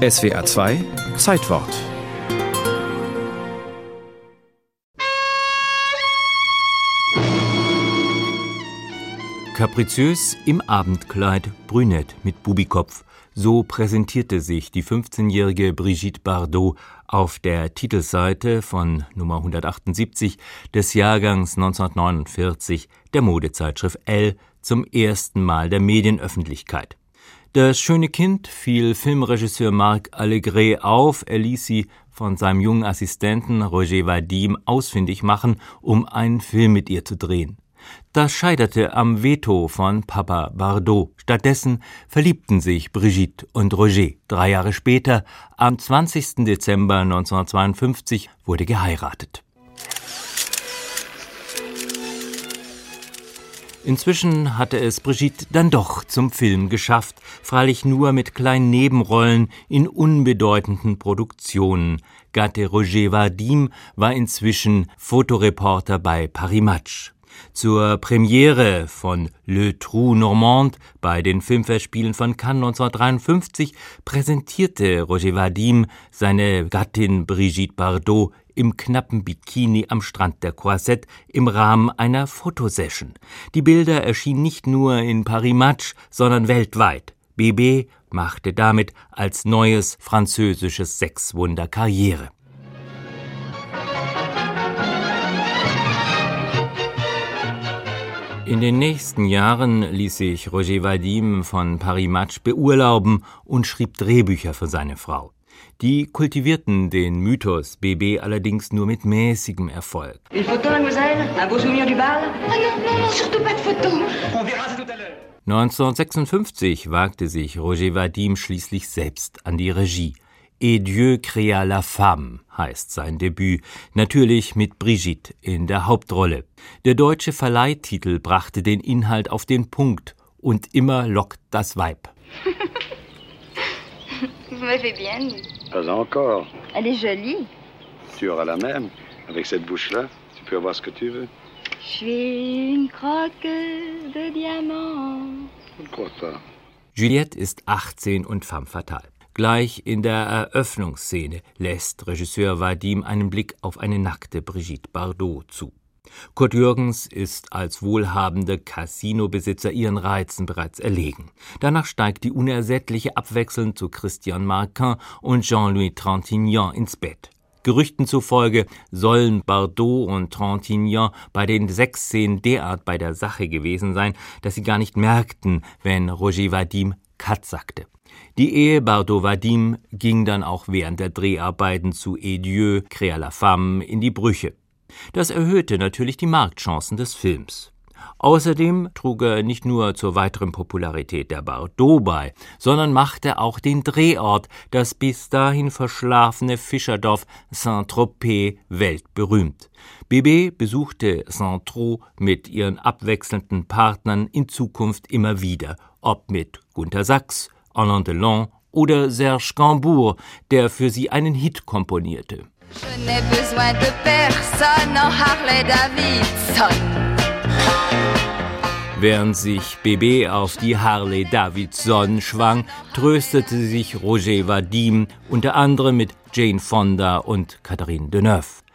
SWR 2 Zeitwort Kapriziös im Abendkleid, brünett mit Bubikopf. So präsentierte sich die 15-jährige Brigitte Bardot auf der Titelseite von Nummer 178 des Jahrgangs 1949 der Modezeitschrift Elle zum ersten Mal der Medienöffentlichkeit. Das schöne Kind fiel Filmregisseur Marc Allegret auf, er ließ sie von seinem jungen Assistenten Roger Vadim ausfindig machen, um einen Film mit ihr zu drehen. Das scheiterte am Veto von Papa Bardot. Stattdessen verliebten sich Brigitte und Roger. Drei Jahre später, am 20. Dezember 1952, wurde geheiratet. Inzwischen hatte es Brigitte dann doch zum Film geschafft, freilich nur mit kleinen Nebenrollen in unbedeutenden Produktionen. Gatte Roger Vadim war inzwischen Fotoreporter bei Paris Match. Zur Premiere von Le Trou Normand bei den Filmfestspielen von Cannes 1953 präsentierte Roger Vadim seine Gattin Brigitte Bardot im knappen Bikini am Strand der Croisette im Rahmen einer Fotosession. Die Bilder erschienen nicht nur in Paris Match, sondern weltweit. BB machte damit als neues französisches Sexwunder Karriere. In den nächsten Jahren ließ sich Roger Vadim von Paris Match beurlauben und schrieb Drehbücher für seine Frau. Die kultivierten den Mythos BB allerdings nur mit mäßigem Erfolg. 1956 wagte sich Roger Vadim schließlich selbst an die Regie. Et Dieu créa la femme heißt sein Debüt, natürlich mit Brigitte in der Hauptrolle. Der deutsche Verleihtitel brachte den Inhalt auf den Punkt und immer lockt das Weib. Vous m'avez bien mis. Pas encore. Elle est jolie. Tu auras la même. Avec cette bouche-là, tu peux avoir ce que tu veux. Je suis une croque de diamant. Je ne crois pas. Juliette ist 18 und femme fatale. Gleich in der Eröffnungsszene lässt Regisseur Vadim einen Blick auf eine nackte Brigitte Bardot zu. Kurt Jürgens ist als wohlhabender Casinobesitzer ihren Reizen bereits erlegen. Danach steigt die unersättliche abwechselnd zu Christian Marquin und Jean-Louis Trintignant ins Bett. Gerüchten zufolge sollen Bardot und Trintignant bei den sechs Szenen derart bei der Sache gewesen sein, dass sie gar nicht merkten, wenn Roger Vadim Cut sagte. Die Ehe Bardot-Vadim ging dann auch während der Dreharbeiten zu Edieu, Créa la Femme in die Brüche. Das erhöhte natürlich die Marktchancen des Films. Außerdem trug er nicht nur zur weiteren Popularität der Bardot bei, sondern machte auch den Drehort, das bis dahin verschlafene Fischerdorf Saint-Tropez, weltberühmt. Bébé besuchte Saint-Tropez mit ihren abwechselnden Partnern in Zukunft immer wieder, ob mit Gunter Sachs, Alain Delon oder Serge Gainsbourg, der für sie einen Hit komponierte. Je n'ai besoin de personne en Harley Davidson. Während sich BB auf die Harley Davidson schwang, tröstete sich Roger Vadim unter anderem mit Jane Fonda und Catherine Deneuve.